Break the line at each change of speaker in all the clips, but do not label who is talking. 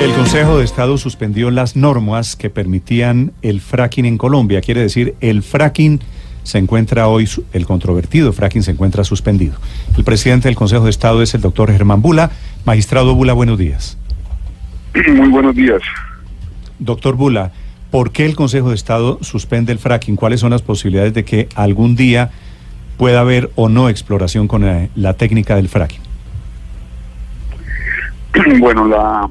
El Consejo de Estado suspendió las normas que permitían el fracking en Colombia. Quiere decir, el fracking se encuentra hoy, el controvertido fracking se encuentra suspendido. El presidente del Consejo de Estado es el doctor Germán Bula. Magistrado Bula, buenos días.
Muy buenos días.
Doctor Bula, ¿por qué el Consejo de Estado suspende el fracking? ¿Cuáles son las posibilidades de que algún día pueda haber o no exploración con la, eh, la técnica del fracking?
Bueno, la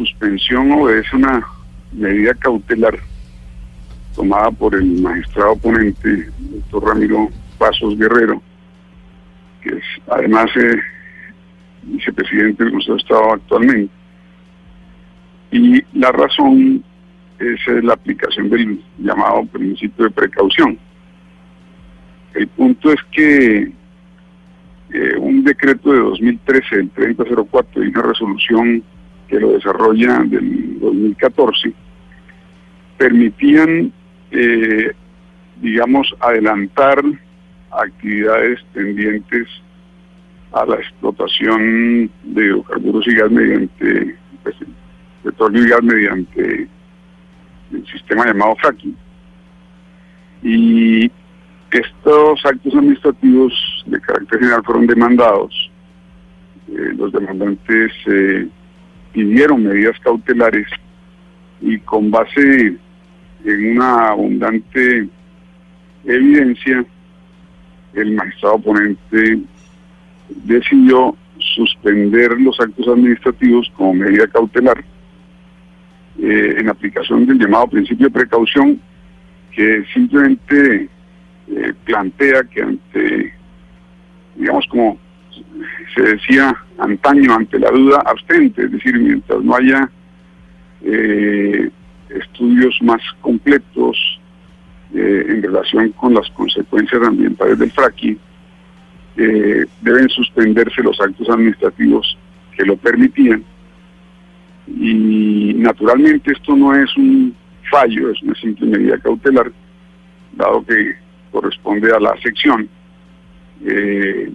suspensión obedece una medida cautelar tomada por el magistrado oponente, doctor Ramiro Pasos Guerrero, que es además eh, vicepresidente del Consejo de Estado actualmente. Y la razón es eh, la aplicación del llamado principio de precaución. El punto es que eh, un decreto de 2013, el 3004, y una resolución que lo desarrolla del 2014, permitían, eh, digamos, adelantar actividades tendientes a la explotación de hidrocarburos y gas mediante pues, petróleo y gas mediante el sistema llamado fracking. Y estos actos administrativos de carácter general fueron demandados. Eh, los demandantes eh, pidieron medidas cautelares y con base en una abundante evidencia, el magistrado oponente decidió suspender los actos administrativos como medida cautelar eh, en aplicación del llamado principio de precaución que simplemente eh, plantea que ante, digamos como se decía antaño, ante la duda abstente, es decir, mientras no haya eh, estudios más completos eh, en relación con las consecuencias ambientales del fracking, deben suspenderse los actos administrativos que lo permitían. Y naturalmente esto no es un fallo, es una simple medida cautelar, dado que corresponde a la sección eh,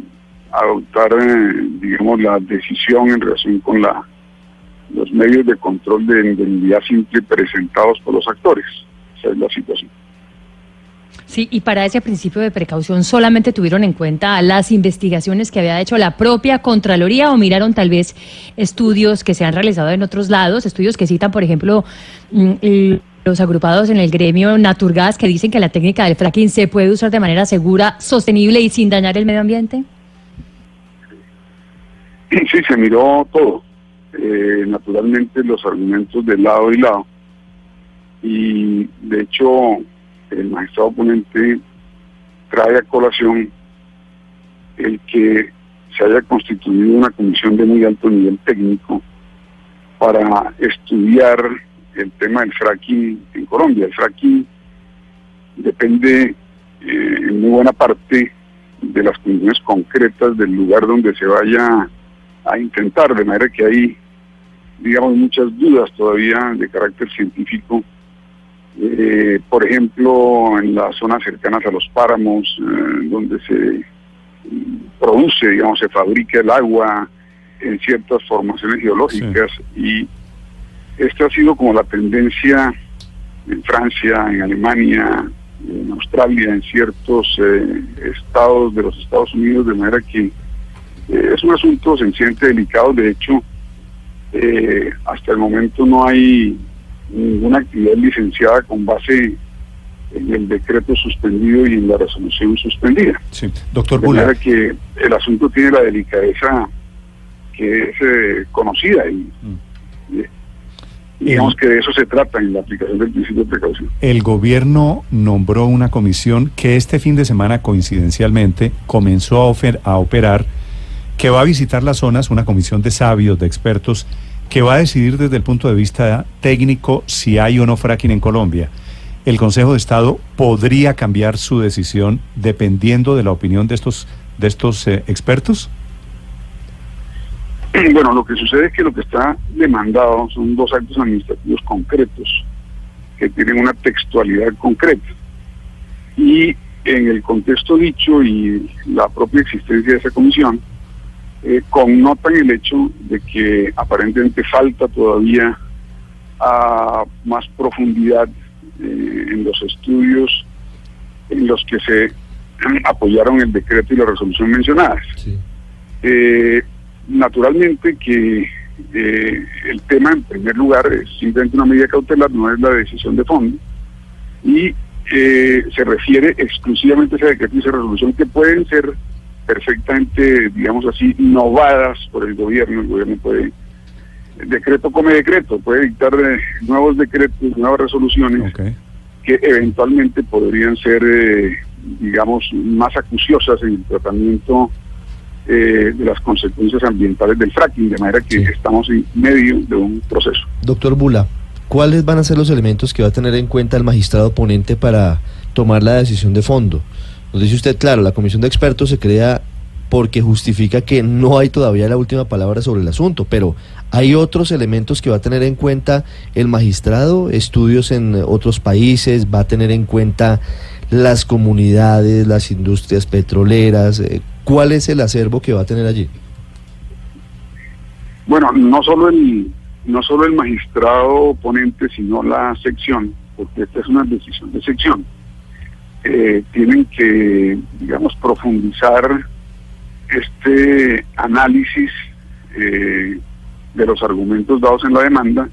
adoptar, eh, digamos, la decisión en relación con la los medios de control de indemnidad simple presentados por los actores. Esa es la situación.
Sí, y para ese principio de precaución solamente tuvieron en cuenta las investigaciones que había hecho la propia Contraloría o miraron tal vez estudios que se han realizado en otros lados, estudios que citan, por ejemplo, mm, los agrupados en el gremio Naturgas que dicen que la técnica del fracking se puede usar de manera segura, sostenible y sin dañar el medio ambiente?
Sí, se miró todo. Eh, naturalmente los argumentos de lado y lado. Y de hecho el magistrado oponente trae a colación el que se haya constituido una comisión de muy alto nivel técnico para estudiar el tema del fracking en Colombia. El fracking depende eh, en muy buena parte de las condiciones concretas del lugar donde se vaya a intentar, de manera que hay, digamos, muchas dudas todavía de carácter científico. Eh, por ejemplo, en las zonas cercanas a los páramos, eh, donde se produce, digamos, se fabrica el agua en ciertas formaciones geológicas y esta ha sido como la tendencia en Francia, en Alemania, en Australia, en ciertos eh, estados de los Estados Unidos, de manera que eh, es un asunto sencillamente delicado. De hecho, eh, hasta el momento no hay ninguna actividad licenciada con base en el decreto suspendido y en la resolución suspendida.
Sí, doctor
De manera que el asunto tiene la delicadeza que es conocida y, mm. Digamos que de eso se trata en la aplicación del principio de precaución.
El gobierno nombró una comisión que este fin de semana, coincidencialmente, comenzó a, a operar, que va a visitar las zonas, una comisión de sabios, de expertos, que va a decidir desde el punto de vista técnico si hay o no fracking en Colombia. El Consejo de Estado podría cambiar su decisión dependiendo de la opinión de estos, de estos eh, expertos.
Bueno, lo que sucede es que lo que está demandado son dos actos administrativos concretos que tienen una textualidad concreta. Y en el contexto dicho y la propia existencia de esa comisión, eh, connotan el hecho de que aparentemente falta todavía a más profundidad eh, en los estudios en los que se apoyaron el decreto y la resolución mencionadas. Eh, naturalmente que eh, el tema, en primer lugar, es simplemente una medida cautelar, no es la decisión de fondo, y se refiere exclusivamente a ese decreto y esa resolución que pueden ser perfectamente, digamos así, innovadas por el gobierno. El gobierno puede decreto come decreto, puede dictar eh, nuevos decretos, nuevas resoluciones que eventualmente podrían ser, eh, digamos, más acuciosas en el tratamiento eh, de las consecuencias ambientales del fracking, de manera que estamos en medio de un proceso.
Doctor Bula, ¿cuáles van a ser los elementos que va a tener en cuenta el magistrado ponente para tomar la decisión de fondo? Nos dice usted, claro, la comisión de expertos se crea porque justifica que no hay todavía la última palabra sobre el asunto, pero hay otros elementos que va a tener en cuenta el magistrado, estudios en otros países, va a tener en cuenta las comunidades, las industrias petroleras, eh, ¿cuál es el acervo que va a tener allí?
Bueno, no solo el no solo el magistrado ponente, sino la sección, porque esta es una decisión de sección. Eh, tienen que, digamos, profundizar este análisis eh, de los argumentos dados en la demanda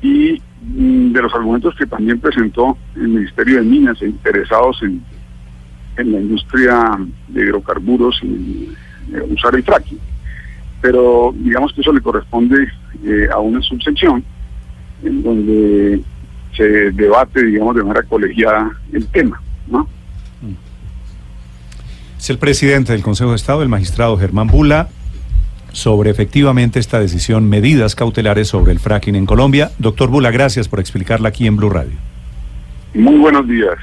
y mm, de los argumentos que también presentó el Ministerio de Minas interesados en, en la industria de hidrocarburos y eh, usar el fracking. Pero digamos que eso le corresponde eh, a una subsección en donde se debate, digamos, de manera colegiada el tema, ¿no?
Es el presidente del Consejo de Estado, el magistrado Germán Bula, sobre efectivamente esta decisión, medidas cautelares sobre el fracking en Colombia. Doctor Bula, gracias por explicarla aquí en Blue Radio.
Muy buenos días.